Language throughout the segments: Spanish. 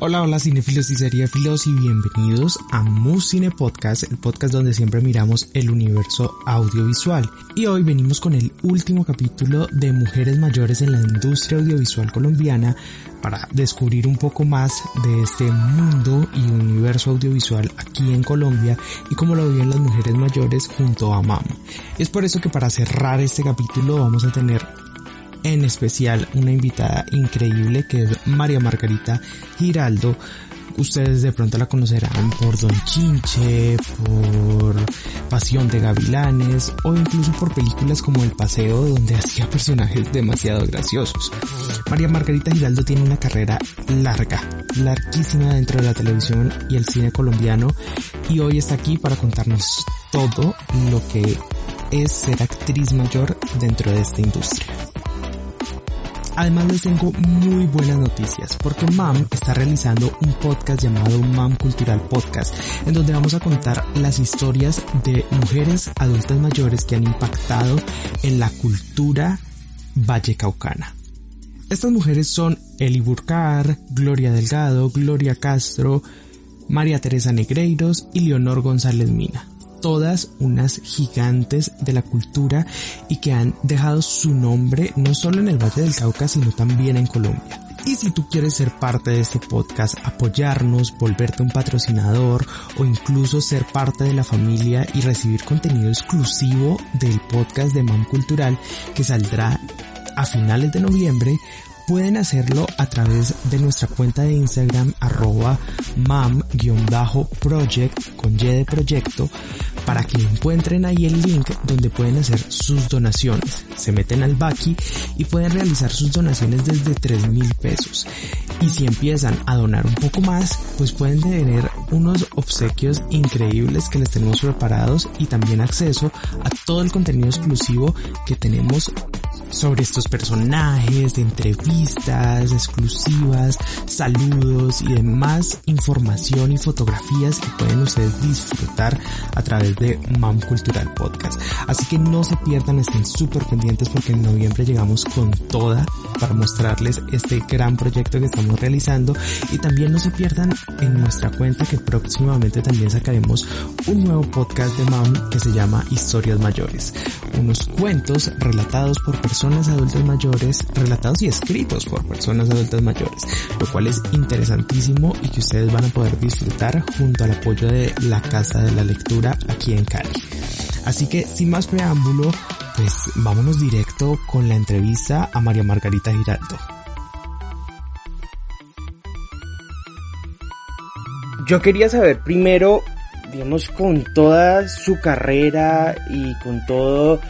Hola, hola cinefilos y seriéfilos y bienvenidos a Cine Podcast, el podcast donde siempre miramos el universo audiovisual. Y hoy venimos con el último capítulo de Mujeres Mayores en la industria audiovisual colombiana para descubrir un poco más de este mundo y universo audiovisual aquí en Colombia y cómo lo viven las mujeres mayores junto a MAM. Es por eso que para cerrar este capítulo vamos a tener en especial una invitada increíble que es María Margarita Giraldo. Ustedes de pronto la conocerán por Don Chinche, por Pasión de Gavilanes o incluso por películas como El Paseo donde hacía personajes demasiado graciosos. María Margarita Giraldo tiene una carrera larga, larguísima dentro de la televisión y el cine colombiano y hoy está aquí para contarnos todo lo que es ser actriz mayor dentro de esta industria. Además les tengo muy buenas noticias porque MAM está realizando un podcast llamado MAM Cultural Podcast en donde vamos a contar las historias de mujeres adultas mayores que han impactado en la cultura vallecaucana. Estas mujeres son Eli Burcar, Gloria Delgado, Gloria Castro, María Teresa Negreiros y Leonor González Mina todas unas gigantes de la cultura y que han dejado su nombre no solo en el Valle del Cauca, sino también en Colombia. Y si tú quieres ser parte de este podcast, apoyarnos, volverte un patrocinador o incluso ser parte de la familia y recibir contenido exclusivo del podcast de MAM Cultural que saldrá a finales de noviembre, pueden hacerlo a través de nuestra cuenta de Instagram arroba mam-project con Y de proyecto para que encuentren ahí el link donde pueden hacer sus donaciones. Se meten al Baki y pueden realizar sus donaciones desde 3 mil pesos. Y si empiezan a donar un poco más, pues pueden tener unos obsequios increíbles que les tenemos preparados y también acceso a todo el contenido exclusivo que tenemos sobre estos personajes, entrevistas exclusivas, saludos y demás información y fotografías que pueden ustedes disfrutar a través de MAM Cultural Podcast. Así que no se pierdan, estén súper pendientes porque en noviembre llegamos con toda para mostrarles este gran proyecto que estamos realizando y también no se pierdan en nuestra cuenta que próximamente también sacaremos un nuevo podcast de MAM que se llama Historias Mayores. Unos cuentos relatados por personas adultas mayores, relatados y escritos por personas adultas mayores, lo cual es interesantísimo y que ustedes van a poder disfrutar junto al apoyo de la Casa de la Lectura aquí en Cali. Así que sin más preámbulo, pues vámonos directo con la entrevista a María Margarita Giraldo. Yo quería saber primero, digamos, con toda su carrera y con todo,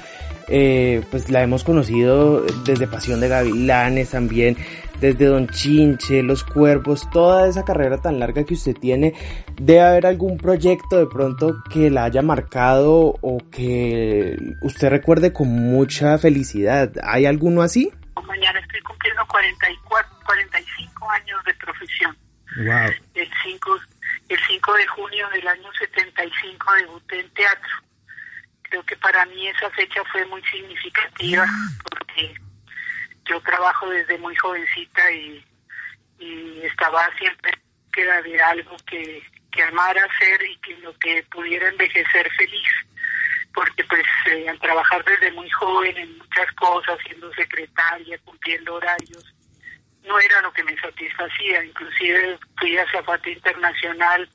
eh, pues la hemos conocido desde Pasión de Gavilanes también, desde Don Chinche, Los Cuervos, toda esa carrera tan larga que usted tiene, debe haber algún proyecto de pronto que la haya marcado o que usted recuerde con mucha felicidad. ¿Hay alguno así? Mañana estoy cumpliendo 44, 45 años de profesión. Wow. El 5, el 5 de junio del año 75 debuté en teatro. Creo que para mí esa fecha fue muy significativa porque yo trabajo desde muy jovencita y, estaba siempre queda de algo que, que amara hacer y que lo que pudiera envejecer feliz porque pues eh, al trabajar desde muy joven en muchas cosas, siendo secretaria, cumpliendo horarios, no era lo que me satisfacía, inclusive fui a Zapata Internacional,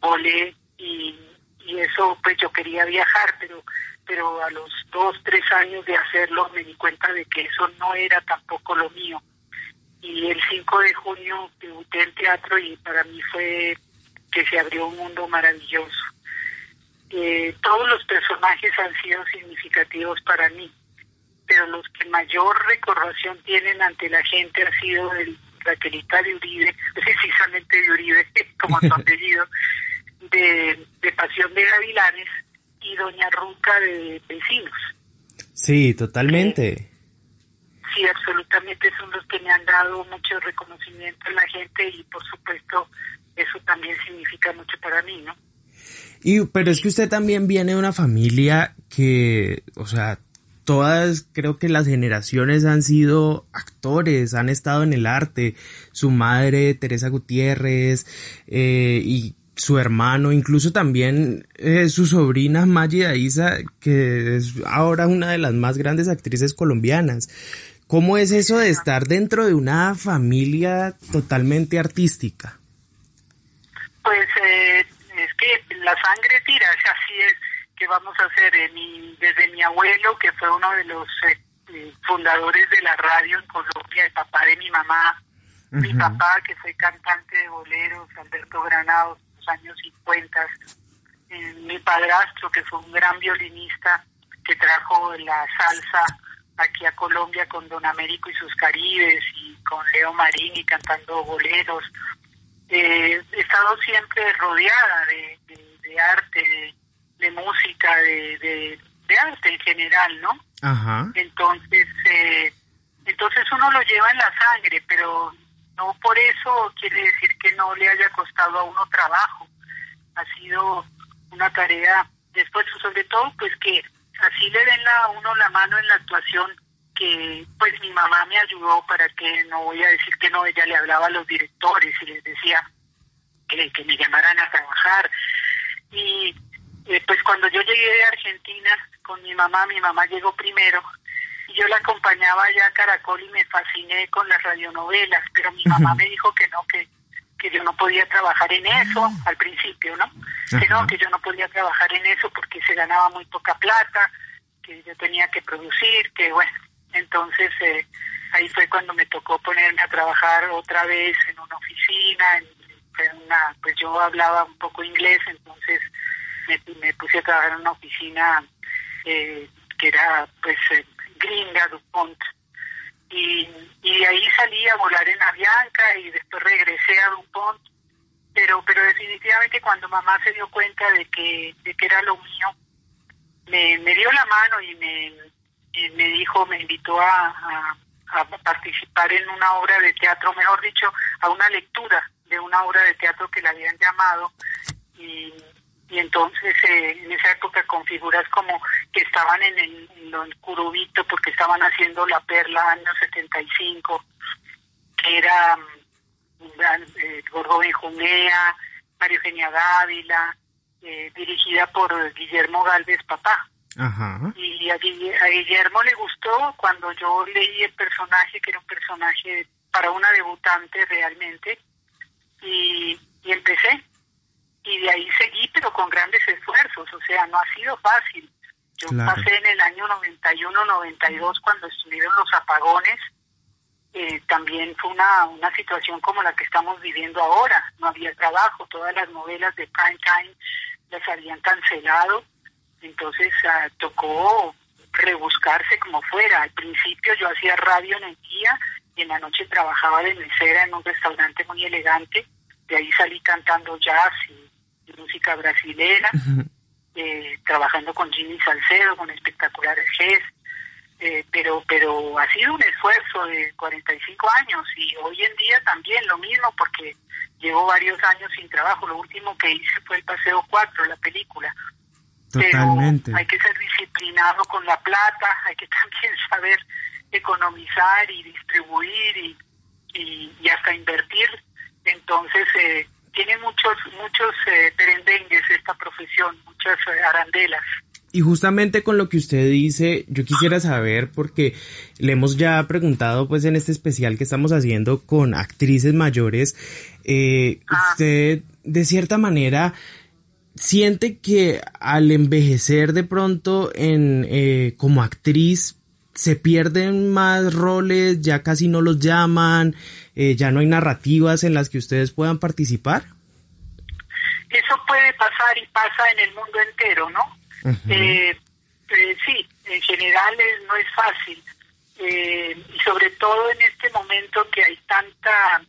volé y, y eso pues yo quería viajar, pero pero a los dos, tres años de hacerlo me di cuenta de que eso no era tampoco lo mío. Y el 5 de junio debuté en teatro y para mí fue que se abrió un mundo maravilloso. Eh, todos los personajes han sido significativos para mí, pero los que mayor recordación tienen ante la gente ha sido el Raquelita de Uribe, precisamente de Uribe, como su apellido, de, de Pasión de Gavilanes y Doña Ruca de Vecinos. Sí, totalmente. Sí, absolutamente son los que me han dado mucho reconocimiento a la gente y por supuesto eso también significa mucho para mí, ¿no? Y, pero es que usted también viene de una familia que, o sea, todas, creo que las generaciones han sido actores, han estado en el arte. Su madre, Teresa Gutiérrez, eh, y su hermano, incluso también eh, su sobrina Maggie Isa, que es ahora una de las más grandes actrices colombianas. ¿Cómo es eso de estar dentro de una familia totalmente artística? Pues eh, es que la sangre tira, así es que vamos a hacer eh, desde mi abuelo, que fue uno de los eh, fundadores de la radio en Colombia, el papá de mi mamá, mi papá que fue cantante de boleros, Alberto Granados, los años 50, mi padrastro que fue un gran violinista que trajo la salsa aquí a Colombia con Don Américo y sus Caribes y con Leo Marini cantando boleros. Eh, he estado siempre rodeada de, arte, de, música, de, arte en general, ¿no? Ajá. Entonces, eh, entonces uno lo lleva en la sangre, pero no por eso quiere decir que no le haya costado a uno trabajo. Ha sido una tarea, después sobre todo, pues que así le den a uno la mano en la actuación que pues mi mamá me ayudó para que no voy a decir que no, ella le hablaba a los directores y les decía que, que me llamaran a trabajar. Y eh, pues cuando yo llegué de Argentina con mi mamá, mi mamá llegó primero y yo la acompañaba allá a Caracol y me fasciné con las radionovelas, pero mi mamá me dijo que no, que, que yo no podía trabajar en eso al principio, ¿no? Que no, que yo no podía trabajar en eso porque se ganaba muy poca plata, que yo tenía que producir, que bueno, entonces eh, ahí fue cuando me tocó ponerme a trabajar otra vez en una oficina, en, una, pues yo hablaba un poco inglés, entonces me, puse a trabajar en una oficina eh, que era pues eh, gringa, DuPont. Y, y de ahí salí a volar en Avianca y después regresé a DuPont. Pero pero definitivamente cuando mamá se dio cuenta de que de que era lo mío me, me dio la mano y me me dijo, me invitó a, a, participar en una obra de teatro, mejor dicho, a una lectura de una obra de teatro que le habían llamado. Y, y entonces eh, en esa época con figuras como que estaban en el, en Curubito porque estaban haciendo La Perla año 75, que era um, eh, Gordo Benjumea, María Eugenia Dávila, eh, dirigida por Guillermo Galvez Papá. Y a, Guillermo le gustó cuando yo leí el personaje, que era un personaje para una debutante realmente, y, empecé. Y de ahí seguí, pero con grandes esfuerzos, o sea, no ha sido fácil. Yo pasé en el año 91-92 cuando estuvieron los apagones. Eh, también fue una, una situación como la que estamos viviendo ahora. No había trabajo, todas las novelas de prime time las habían cancelado entonces ah, tocó rebuscarse como fuera. Al principio yo hacía radio en el día y en la noche trabajaba de mesera en un restaurante muy elegante. De ahí salí cantando jazz y, música brasilera, eh, trabajando con Jimmy Salcedo, con espectaculares jazz. Eh, pero pero ha sido un esfuerzo de 45 años y hoy en día también lo mismo porque llevo varios años sin trabajo. Lo último que hice fue el Paseo 4, la película. Totalmente. hay que ser disciplinado con la plata, hay que también saber economizar y distribuir y, y, hasta invertir. Entonces, eh, tiene muchos, muchos eh, perendengues esta profesión, muchas eh, arandelas. Y justamente con lo que usted dice, yo quisiera saber, porque le hemos ya preguntado pues en este especial que estamos haciendo con actrices mayores, eh, ah. usted de cierta manera siente que al envejecer de pronto en eh, como actriz se pierden más roles, ya casi no los llaman, eh, ya no hay narrativas en las que ustedes puedan participar? Eso puede pasar y pasa en el mundo entero, ¿no? eh, eh sí, en general no es fácil. Eh, y sobre todo en este momento que hay tanta,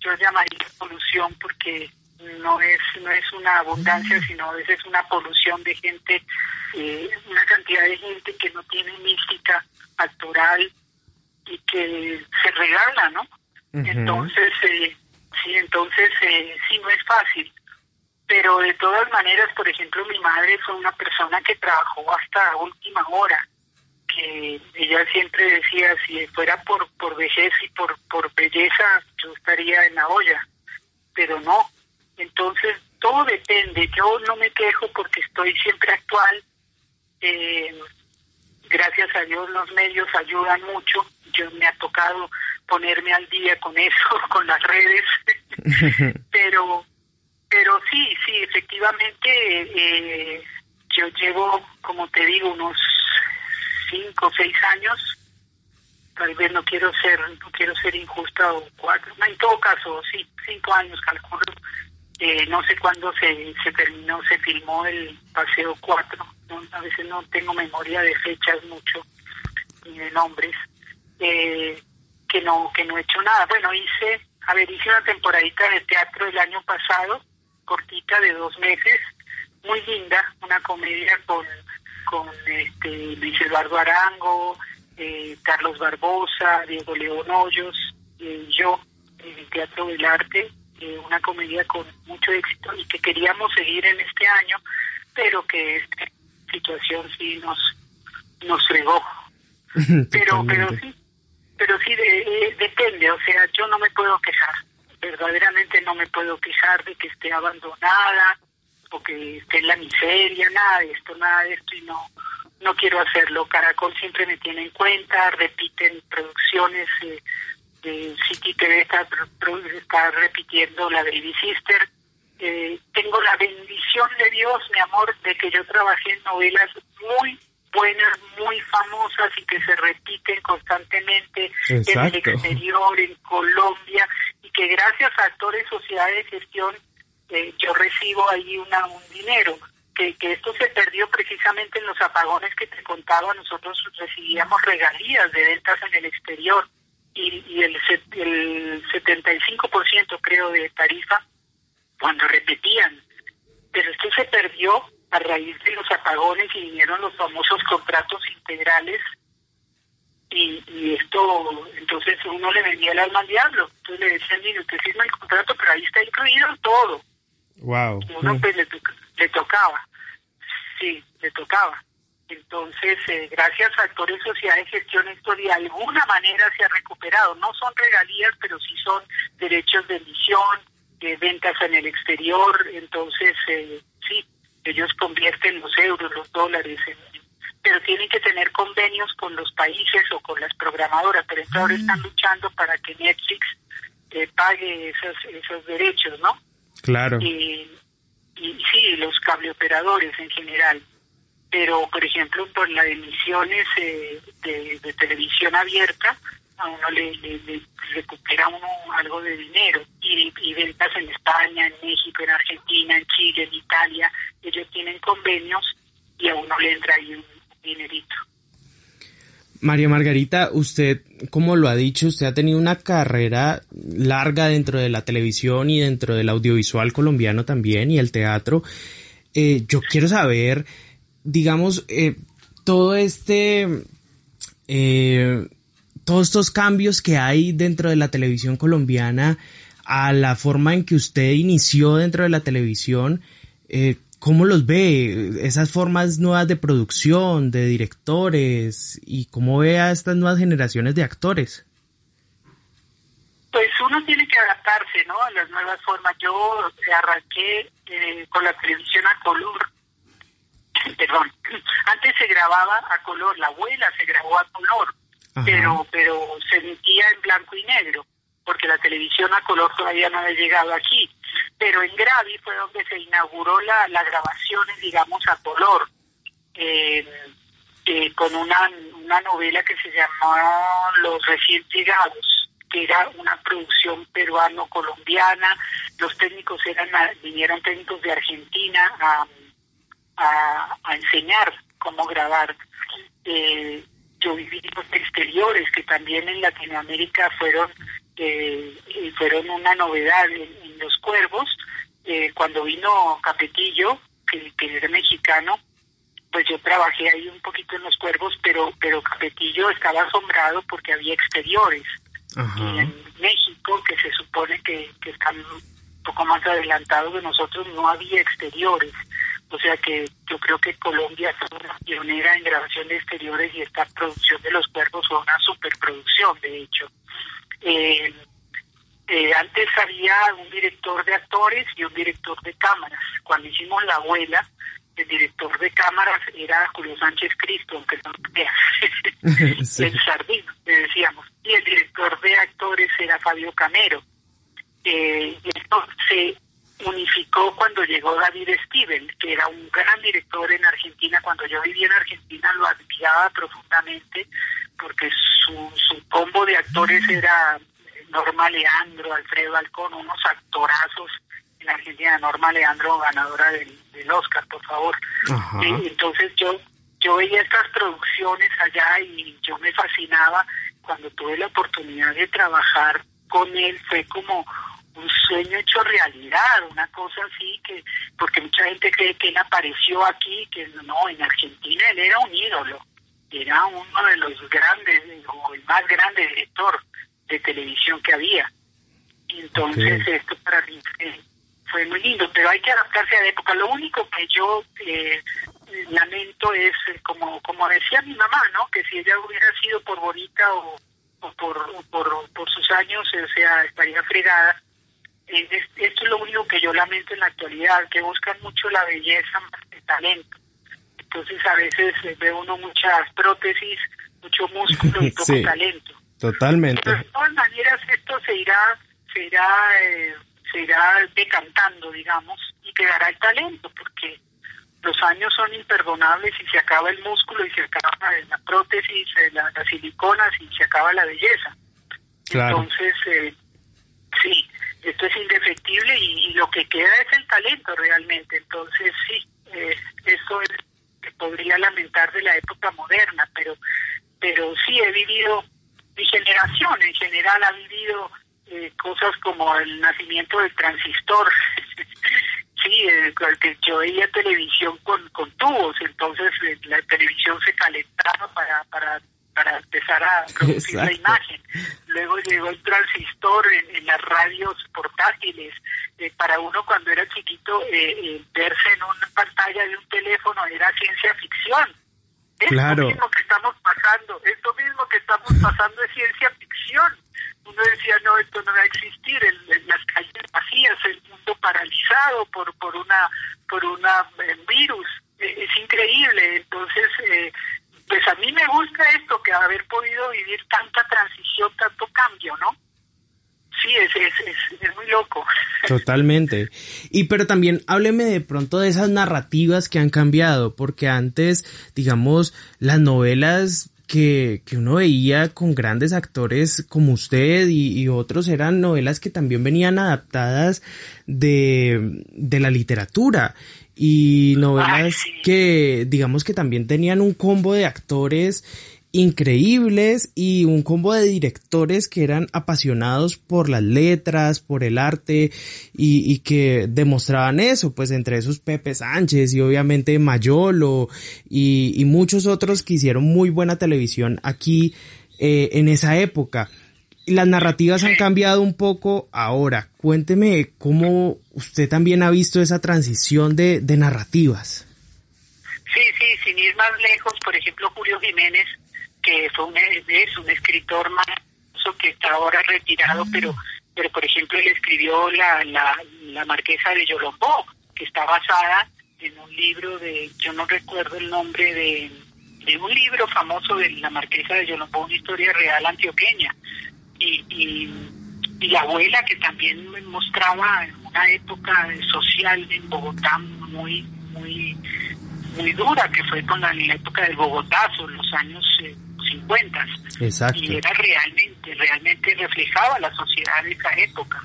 yo llamaría polución, porque no es no es una abundancia, sino a veces una polución de gente, eh, una cantidad de gente que no tiene mística actoral y que se regala, ¿no? Entonces, eh, sí, entonces eh, sí, no es fácil. Pero de todas maneras, por ejemplo, mi madre fue una persona que trabajó hasta última hora, que ella siempre decía, si fuera por, por vejez y por, por belleza, yo estaría en la olla, pero no. Depende. Yo no me quejo porque estoy siempre actual. Eh, gracias a Dios los medios ayudan mucho. Yo me ha tocado ponerme al día con eso, con las redes, pero pero sí, sí, efectivamente eh, yo llevo, como te digo, unos cinco o seis años, tal vez no quiero ser, no quiero ser injusta o cuatro, en todo caso, sí, cinco años calculo, eh, no sé cuándo se, se terminó, se filmó el Paseo 4, a veces no tengo memoria de fechas mucho, ni de nombres, eh, que no que no he hecho nada. Bueno, hice, a ver, hice una temporadita de teatro el año pasado, cortita de dos meses, muy linda, una comedia con, con este, Luis Eduardo Arango, eh, Carlos Barbosa, Diego León Hoyos, y yo, en el Teatro del Arte, eh, una comedia con mucho éxito y que queríamos seguir en este año, pero que esta situación sí nos, nos fregó. pero, pero sí, pero sí de, depende, o sea, yo no me puedo quejar, verdaderamente no me puedo quejar de que esté abandonada o que esté en la miseria, nada de esto, nada de esto y no no quiero hacerlo. Caracol siempre me tiene en cuenta, repiten producciones, eh, de City TV está, está repitiendo la Baby Sister. Eh, tengo la bendición de Dios, mi amor, de que yo trabajé en novelas muy buenas, muy famosas y que se repiten constantemente en el exterior, en Colombia, y que gracias a actores, sociedades de gestión, eh, yo recibo ahí una, un dinero. Que, que esto se perdió precisamente en los apagones que te contaba, nosotros recibíamos regalías de ventas en el exterior y, y el, el 75% creo de tarifa cuando repetían. Pero esto se perdió a raíz de los apagones y vinieron los famosos contratos integrales y, y esto, entonces uno le vendía el alma al diablo. Entonces le decían, mire, usted firma el contrato, pero ahí está incluido todo. Wow. uno pues le, le, tocaba, sí, le tocaba. Entonces, eh, gracias a actores sociedad de gestión, esto de alguna manera se ha recuperado. No son regalías, pero sí son derechos de emisión, de ventas en el exterior. Entonces, eh, sí, ellos convierten los euros, los dólares, pero tienen que tener convenios con los países o con las programadoras. Pero ejemplo, ahora están mm. luchando para que Netflix eh, pague esos, esos derechos, ¿no? Claro. Y, y sí, los cableoperadores en general. Pero, por ejemplo, por las emisiones eh, de, televisión abierta, a uno le, recupera uno algo de dinero y, y, ventas en España, en México, en Argentina, en Chile, en Italia, ellos tienen convenios y a uno le entra ahí un dinerito. María Margarita, usted, como lo ha dicho, usted ha tenido una carrera larga dentro de la televisión y dentro del audiovisual colombiano también y el teatro. Eh, yo quiero saber, digamos, eh, todo este, eh, todos estos cambios que hay dentro de la televisión colombiana a la forma en que usted inició dentro de la televisión, eh, ¿cómo los ve? Esas formas nuevas de producción, de directores, y cómo ve a estas nuevas generaciones de actores. Pues uno tiene que adaptarse, ¿no? A las nuevas formas. Yo arranqué eh, con la televisión a color. Perdón. Antes se grababa a color. La abuela se grabó a color, pero pero se emitía en blanco y negro, porque la televisión a color todavía no había llegado aquí pero en Gravi fue donde se inauguró la, la grabaciones, digamos, a color, eh, eh, con una, una novela que se llamó Los recién llegados, que era una producción peruano-colombiana, los técnicos eran vinieron técnicos de Argentina a, a, a enseñar cómo grabar eh, yo viví los exteriores, que también en Latinoamérica fueron, eh, fueron una novedad en, los cuervos. Eh, cuando vino Capetillo, que, que era mexicano, pues yo trabajé ahí un poquito en los cuervos, pero pero Capetillo estaba asombrado porque había exteriores. Y en México, que se supone que, que están un poco más adelantados de nosotros, no había exteriores. O sea que yo creo que Colombia fue una pionera en grabación de exteriores y esta producción de los cuervos fue una superproducción, de hecho. Eh, eh, antes había un director de actores y un director de cámaras. Cuando hicimos La Abuela, el director de cámaras era Julio Sánchez Cristo, aunque no el sardino, le decíamos. Y el director de actores era Fabio Camero. Eh, y esto se cuando llegó David Steven, que era un gran director en Argentina. Cuando yo vivía en Argentina lo admiraba profundamente porque su, su combo de actores era Norma Leandro, Alfredo Alcón, unos actorazos en Argentina, Norma Leandro, ganadora del, Oscar, por favor. entonces yo yo veía estas producciones allá y yo me fascinaba cuando tuve la oportunidad de trabajar con él, fue como sueño hecho realidad, una cosa así que, porque mucha gente cree que él apareció aquí, que no, en Argentina él era un ídolo, era uno de los grandes, o el más grande director de televisión que había. Entonces esto para mí fue, muy lindo, pero hay que adaptarse a la época. Lo único que yo eh, lamento es, eh, como como decía mi mamá, ¿no? Que si ella hubiera sido por bonita o, por, por, por sus años, o sea, estaría fregada. Eh, esto es lo único que yo lamento en la actualidad, que buscan mucho la belleza más que el talento. Entonces a veces ve uno muchas prótesis, mucho músculo y poco talento. Totalmente. de todas maneras esto se irá, se irá, eh, se irá decantando, digamos, y quedará el talento, porque los años son imperdonables y se acaba el músculo y se acaba la prótesis, eh, las siliconas y se acaba la belleza. Entonces, eh, sí, esto es indefectible y, lo que queda es el talento realmente. Entonces, sí, eh, eso es que podría lamentar de la época moderna, pero, pero sí he vivido mi generación en general ha vivido eh, cosas como el nacimiento del transistor. sí, eh, que yo veía televisión con, con tubos, entonces eh, la televisión se calentaba para, para, para empezar a producir la imagen. Luego llegó el transistor en, las radios portátiles. Eh, para uno cuando era chiquito, verse en una pantalla de un teléfono era ciencia ficción esto mismo que estamos pasando, esto mismo que estamos pasando es ciencia ficción. Uno decía, no, esto no va a existir, las calles vacías, el mundo paralizado por por una por una eh, virus. Es increíble. Entonces, eh, pues a mí me gusta esto, que haber podido vivir tanta transición, tanto cambio, ¿no? sí, es, es, muy loco. Totalmente. Y pero también hábleme de pronto de esas narrativas que han cambiado, porque antes, digamos, las novelas que, que uno veía con grandes actores como usted y, otros eran novelas que también venían adaptadas de, de la literatura y novelas que digamos que también tenían un combo de actores increíbles y un combo de directores que eran apasionados por las letras, por el arte y, que demostraban eso, pues entre esos Pepe Sánchez y obviamente Mayolo y, muchos otros que hicieron muy buena televisión aquí eh, en esa época. Las narrativas han cambiado un poco ahora. Cuénteme cómo usted también ha visto esa transición de, de narrativas. Sí, sí, sin ir más lejos, por ejemplo, Julio Jiménez que fue un, es un escritor maravilloso que está ahora retirado, mm. pero pero por ejemplo él escribió la, la, la Marquesa de Yolombó, que está basada en un libro de, yo no recuerdo el nombre de, de un libro famoso de la Marquesa de Yolombó, una historia real antioqueña. Y, y, y la abuela que también mostraba una época social en Bogotá muy, muy, muy dura, que fue con la, época del Bogotazo, los años eh, 50. Exacto. Y era realmente, realmente reflejaba la sociedad de esa época.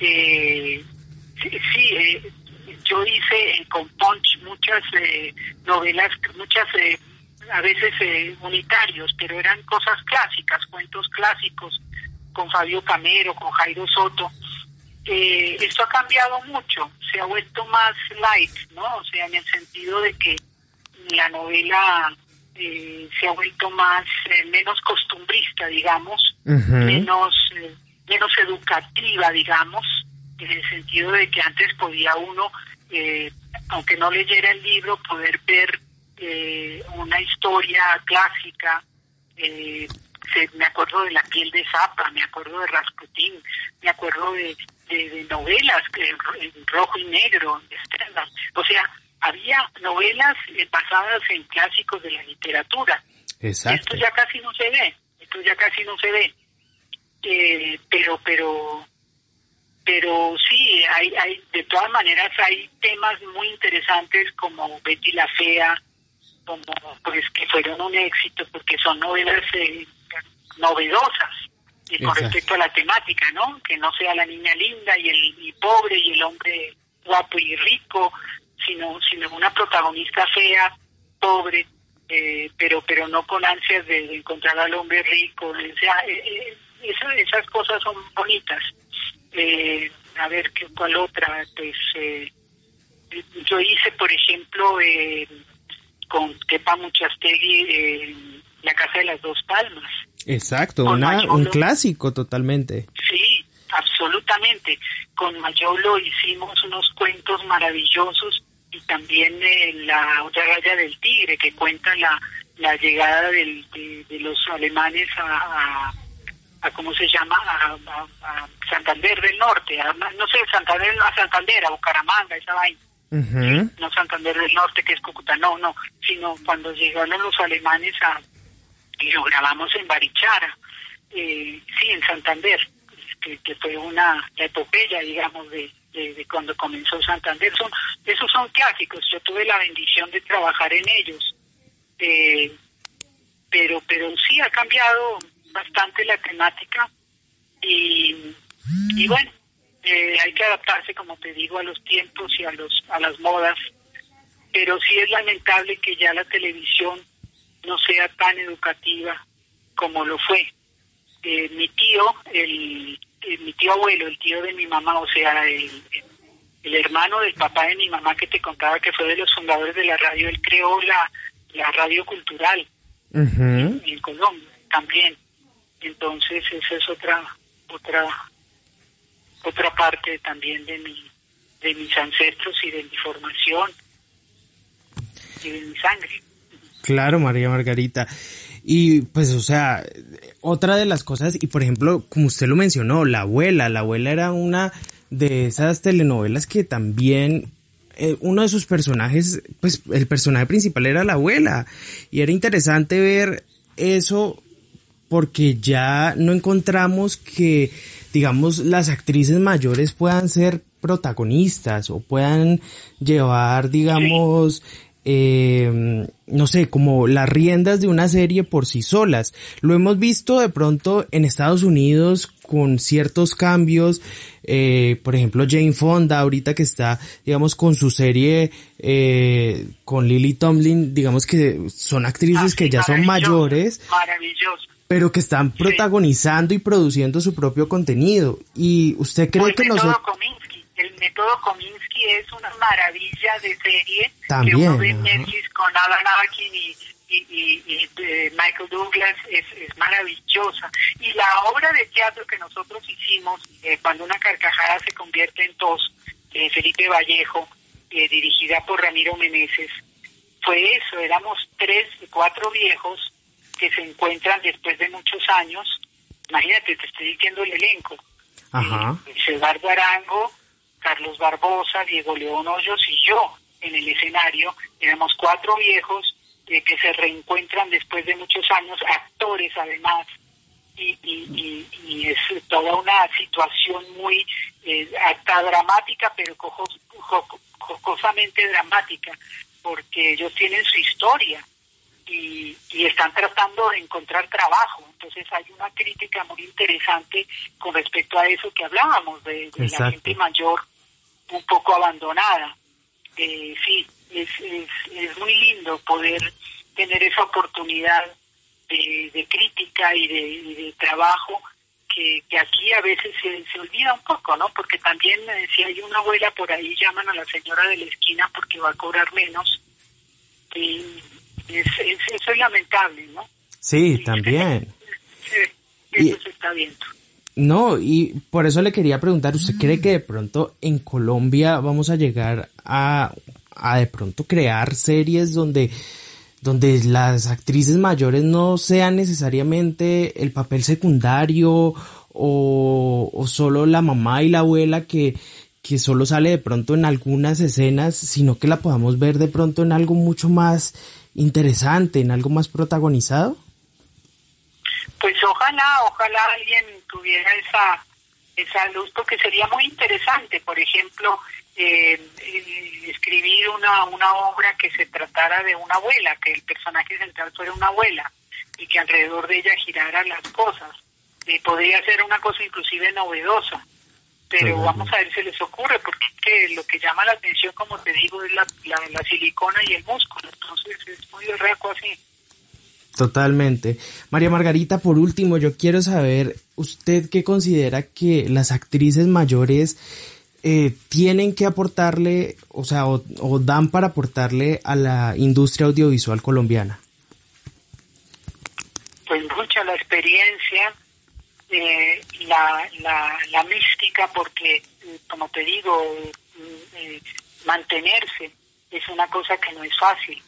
Eh, sí, eh, yo hice con Punch muchas eh, novelas, muchas a veces eh, unitarios, pero eran cosas clásicas, cuentos clásicos, con Fabio Camero, con Jairo Soto. Eh, esto ha cambiado mucho, se ha vuelto más light, ¿no? O sea, en el sentido de que la novela eh, se ha vuelto más eh, menos costumbrista, digamos, menos menos educativa, digamos, en el sentido de que antes podía uno, aunque no leyera el libro, poder ver una historia clásica. Me acuerdo de La piel de Zapa, me acuerdo de Rasputín, me acuerdo de, de, novelas en rojo y negro, o sea, había novelas basadas en clásicos de la literatura. Exacto. Esto ya casi no se ve, esto ya casi no se ve. Eh, pero, pero, pero sí, hay, hay, de todas maneras hay temas muy interesantes como Betty la Fea, como pues que fueron un éxito porque son novelas eh, novedosas y con respecto a la temática, ¿no? Que no sea la niña linda y el pobre y el hombre guapo y rico, sino sino una protagonista fea, pobre, eh, pero pero no con ansias de, encontrar al hombre rico. O sea, eh, eh, esas cosas son bonitas. a ver, ¿qué, ¿cuál otra? Pues yo hice, por ejemplo, con Kepa Muchastegui, La Casa de las Dos Palmas Exacto, un clásico totalmente. Sí, absolutamente. Con Mayolo hicimos unos cuentos maravillosos y también eh, la otra raya del tigre que cuenta la, la llegada del, de, los alemanes a, a, ¿cómo se llama? A, Santander del Norte, no sé, Santander, a Santander, a Bucaramanga, esa vaina. No Santander del Norte, que es Cúcuta, no, no, sino cuando llegaron los alemanes a, y lo grabamos en Barichara, eh, sí, en Santander, que, fue una epopeya, digamos, de, de, cuando comenzó Santander. Son, esos son clásicos, yo tuve la bendición de trabajar en ellos, eh, pero, pero sí ha cambiado bastante la temática y, y bueno, eh, hay que adaptarse, como te digo, a los tiempos y a, los, a las modas, pero sí es lamentable que ya la televisión no sea tan educativa como lo fue. Eh, mi tío, el, mi tío abuelo, el tío de mi mamá, o sea, el, el, hermano del papá de mi mamá que te contaba que fue de los fundadores de la radio, él creó la, la radio cultural en, Colombia también. Entonces esa es otra otra otra parte también de mi de mis ancestros y de mi formación y de mi sangre. Claro, María Margarita. Y pues, o sea, otra de las cosas, y por ejemplo, como usted lo mencionó, la abuela, la abuela era una de esas telenovelas que también eh, uno de sus personajes, pues el personaje principal era la abuela. Y era interesante ver eso porque ya no encontramos que, digamos, las actrices mayores puedan ser protagonistas o puedan llevar, digamos, eh, no sé, como las riendas de una serie por sí solas. Lo hemos visto de pronto en Estados Unidos con ciertos cambios, eh, por ejemplo Jane Fonda ahorita que está, digamos, con su serie eh, con Lily Tomlin, digamos que son actrices que ya son mayores, pero que están protagonizando y produciendo su propio contenido. Y usted cree que nosotros el método Kominsky es una maravilla de serie que uno ve en Netflix con Alan Arkin y, y, eh, Michael Douglas es, es, maravillosa. Y la obra de teatro que nosotros hicimos, eh, cuando una carcajada se convierte en tos, de Felipe Vallejo, eh, dirigida por Ramiro Meneses, fue eso, éramos tres, cuatro viejos que se encuentran después de muchos años. Imagínate, te estoy diciendo el elenco. Ajá. Eduardo Arango, Carlos Barbosa, Diego León Hoyos y yo en el escenario. Éramos cuatro viejos eh, que se reencuentran después de muchos años, actores además, y, y, es toda una situación muy eh, hasta dramática, pero jocosamente dramática, porque ellos tienen su historia y, están tratando de encontrar trabajo. Entonces hay una crítica muy interesante con respecto a eso que hablábamos, de, la gente mayor un poco abandonada. Eh, sí, es, es, es muy lindo poder tener esa oportunidad de, crítica y de, trabajo que, aquí a veces se, se, olvida un poco, ¿no? Porque también eh, si hay una abuela por ahí llaman a la señora de la esquina porque va a cobrar menos. Y es, eso es lamentable, ¿no? Sí, también. sí, eso se está viendo. No, y por eso le quería preguntar, ¿usted cree que de pronto en Colombia vamos a llegar a, a de pronto crear series donde donde las actrices mayores no sean necesariamente el papel secundario o, o solo la mamá y la abuela que, que solo sale de pronto en algunas escenas, sino que la podamos ver de pronto en algo mucho más interesante, en algo más protagonizado? Pues ojalá, ojalá alguien tuviera esa, esa luz, porque sería muy interesante, por ejemplo, eh, escribir una, una obra que se tratara de una abuela, que el personaje central fuera una abuela y que alrededor de ella giraran las cosas. Eh, podría ser una cosa inclusive novedosa, pero vamos a ver si les ocurre, porque lo que llama la atención, como te digo, es la, la, silicona y el músculo, entonces es muy berraco así. Totalmente. María Margarita, por último, yo quiero saber, ¿usted qué considera que las actrices mayores eh, tienen que aportarle, o sea, o, dan para aportarle a la industria audiovisual colombiana? Pues mucha la experiencia, eh, la, la, mística, porque, como te digo, eh, mantenerse es una cosa que no es fácil.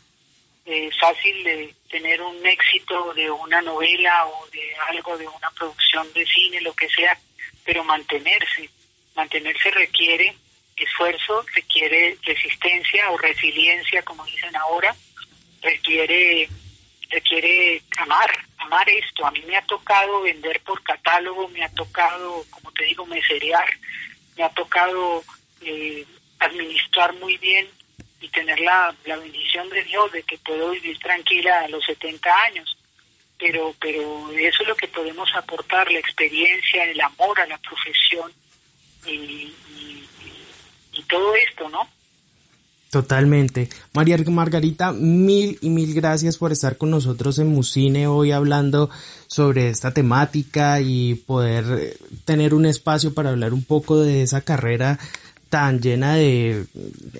Es fácil de tener un éxito de una novela o de algo, de una producción de cine, lo que sea, pero mantenerse mantenerse requiere esfuerzo, requiere resistencia o resiliencia, como dicen ahora, requiere requiere amar, amar esto. A mí me ha tocado vender por catálogo, me ha tocado, como te digo, meserear, me ha tocado eh, administrar muy bien y tener la, la bendición de Dios de que puedo vivir tranquila a los 70 años. Pero, pero eso es lo que podemos aportar, la experiencia, el amor a la profesión, y, todo esto, ¿no? Totalmente. María Margarita, mil y mil gracias por estar con nosotros en Musine hoy hablando sobre esta temática y poder tener un espacio para hablar un poco de esa carrera tan llena de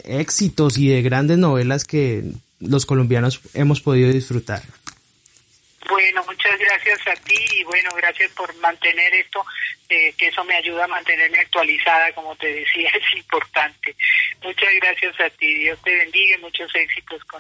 éxitos y de grandes novelas que los colombianos hemos podido disfrutar. Bueno, muchas gracias a ti y bueno, gracias por mantener esto, eh, que eso me ayuda a mantenerme actualizada, como te decía, es importante. Muchas gracias a ti, Dios te bendiga muchos éxitos con